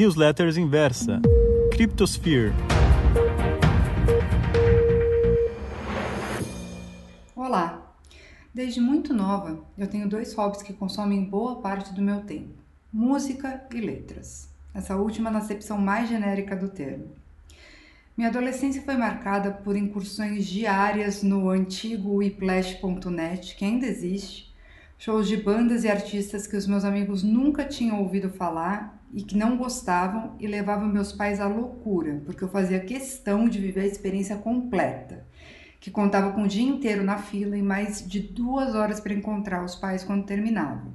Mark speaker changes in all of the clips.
Speaker 1: Newsletters Inversa, Cryptosphere.
Speaker 2: Olá! Desde muito nova, eu tenho dois hobbies que consomem boa parte do meu tempo: música e letras. Essa última na acepção mais genérica do termo. Minha adolescência foi marcada por incursões diárias no antigo whiplash.net, que ainda existe, shows de bandas e artistas que os meus amigos nunca tinham ouvido falar e que não gostavam e levavam meus pais à loucura, porque eu fazia questão de viver a experiência completa, que contava com o dia inteiro na fila e mais de duas horas para encontrar os pais quando terminavam.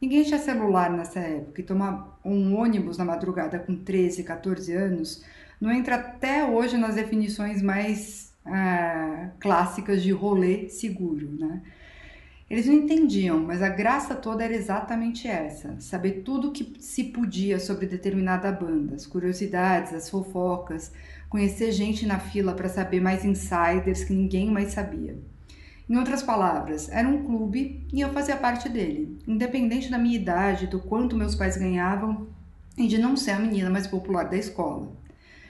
Speaker 2: Ninguém tinha celular nessa época e tomar um ônibus na madrugada com 13, 14 anos não entra até hoje nas definições mais ah, clássicas de rolê seguro, né? Eles não entendiam, mas a graça toda era exatamente essa: saber tudo que se podia sobre determinada banda, as curiosidades, as fofocas, conhecer gente na fila para saber mais insiders que ninguém mais sabia. Em outras palavras, era um clube e eu fazia parte dele, independente da minha idade, do quanto meus pais ganhavam e de não ser a menina mais popular da escola.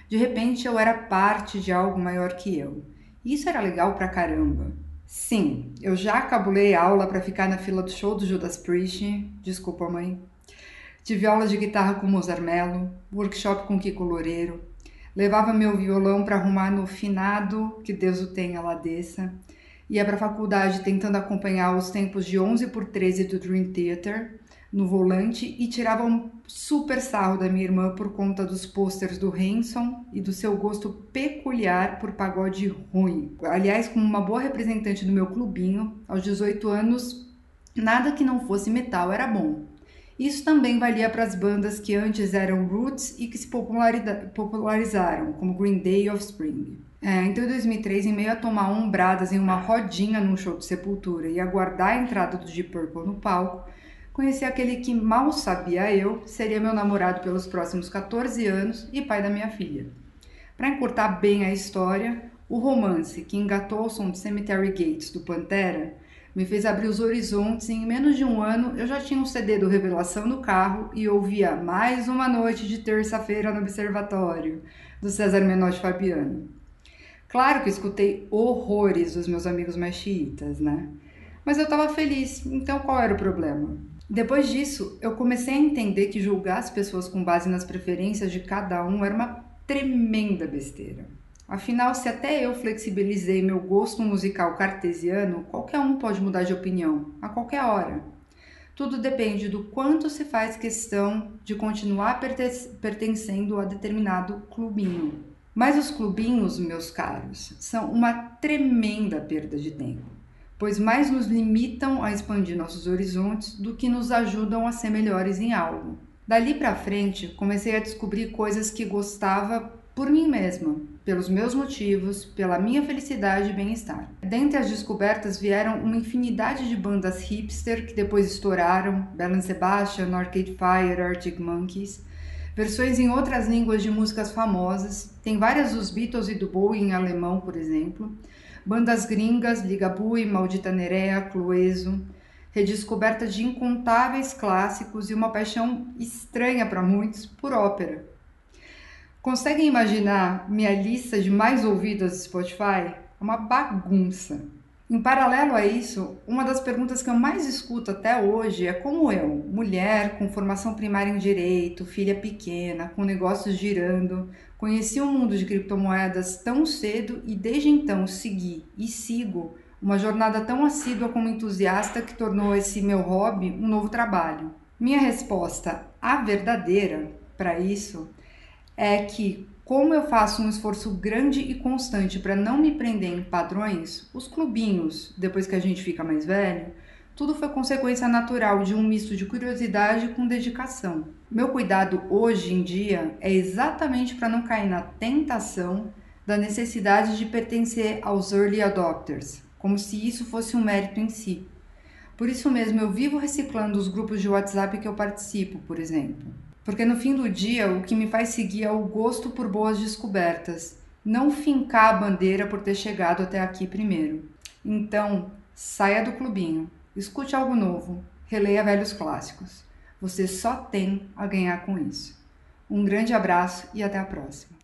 Speaker 2: De repente eu era parte de algo maior que eu. Isso era legal pra caramba. Sim, eu já cabulei aula para ficar na fila do show do Judas Priest. Desculpa, mãe. Tive aula de guitarra com Mozart Mello, workshop com Kiko Loureiro. Levava meu violão para arrumar no finado, que Deus o tenha lá desça. Ia para a faculdade tentando acompanhar os tempos de 11 por 13 do Dream Theater no volante e tirava um super sarro da minha irmã por conta dos pôsteres do Hanson e do seu gosto peculiar por pagode ruim. Aliás, como uma boa representante do meu clubinho, aos 18 anos, nada que não fosse metal era bom. Isso também valia para as bandas que antes eram roots e que se popularizaram, como Green Day e Offspring. É, então, em 2003, em meio a tomar umbradas em uma rodinha num show de Sepultura e aguardar a entrada do Deep Purple no palco, conheci aquele que mal sabia eu seria meu namorado pelos próximos 14 anos e pai da minha filha. Para encurtar bem a história, o romance que engatou o som de Cemetery Gates do Pantera me fez abrir os horizontes e em menos de um ano eu já tinha um CD do Revelação no carro e ouvia mais uma noite de terça-feira no Observatório, do César Menotti Fabiano. Claro que escutei horrores dos meus amigos mais chiitas, né? Mas eu estava feliz, então qual era o problema? Depois disso, eu comecei a entender que julgar as pessoas com base nas preferências de cada um era uma tremenda besteira. Afinal, se até eu flexibilizei meu gosto musical cartesiano, qualquer um pode mudar de opinião, a qualquer hora. Tudo depende do quanto se faz questão de continuar pertencendo a determinado clubinho. Mas os clubinhos, meus caros, são uma tremenda perda de tempo pois mais nos limitam a expandir nossos horizontes do que nos ajudam a ser melhores em algo. Dali para frente, comecei a descobrir coisas que gostava por mim mesma, pelos meus motivos, pela minha felicidade e bem-estar. Dentre as descobertas vieram uma infinidade de bandas hipster que depois estouraram, Belen Sebastian, Arcade Fire, Arctic Monkeys, versões em outras línguas de músicas famosas, tem várias dos Beatles e do Bowie em alemão, por exemplo, bandas gringas, Ligabue, Maldita Nerea, Clueso, redescoberta de incontáveis clássicos e uma paixão estranha para muitos por ópera. Conseguem imaginar minha lista de mais ouvidas do Spotify? É uma bagunça. Em paralelo a isso, uma das perguntas que eu mais escuto até hoje é como eu, mulher com formação primária em direito, filha pequena, com negócios girando, conheci o mundo de criptomoedas tão cedo e desde então segui e sigo uma jornada tão assídua como entusiasta que tornou esse meu hobby um novo trabalho. Minha resposta, a verdadeira, para isso é que como eu faço um esforço grande e constante para não me prender em padrões, os clubinhos, depois que a gente fica mais velho, tudo foi consequência natural de um misto de curiosidade com dedicação. Meu cuidado hoje em dia é exatamente para não cair na tentação da necessidade de pertencer aos early adopters, como se isso fosse um mérito em si. Por isso mesmo eu vivo reciclando os grupos de WhatsApp que eu participo, por exemplo. Porque no fim do dia, o que me faz seguir é o gosto por boas descobertas, não fincar a bandeira por ter chegado até aqui primeiro. Então, saia do clubinho, escute algo novo, releia velhos clássicos. Você só tem a ganhar com isso. Um grande abraço e até a próxima.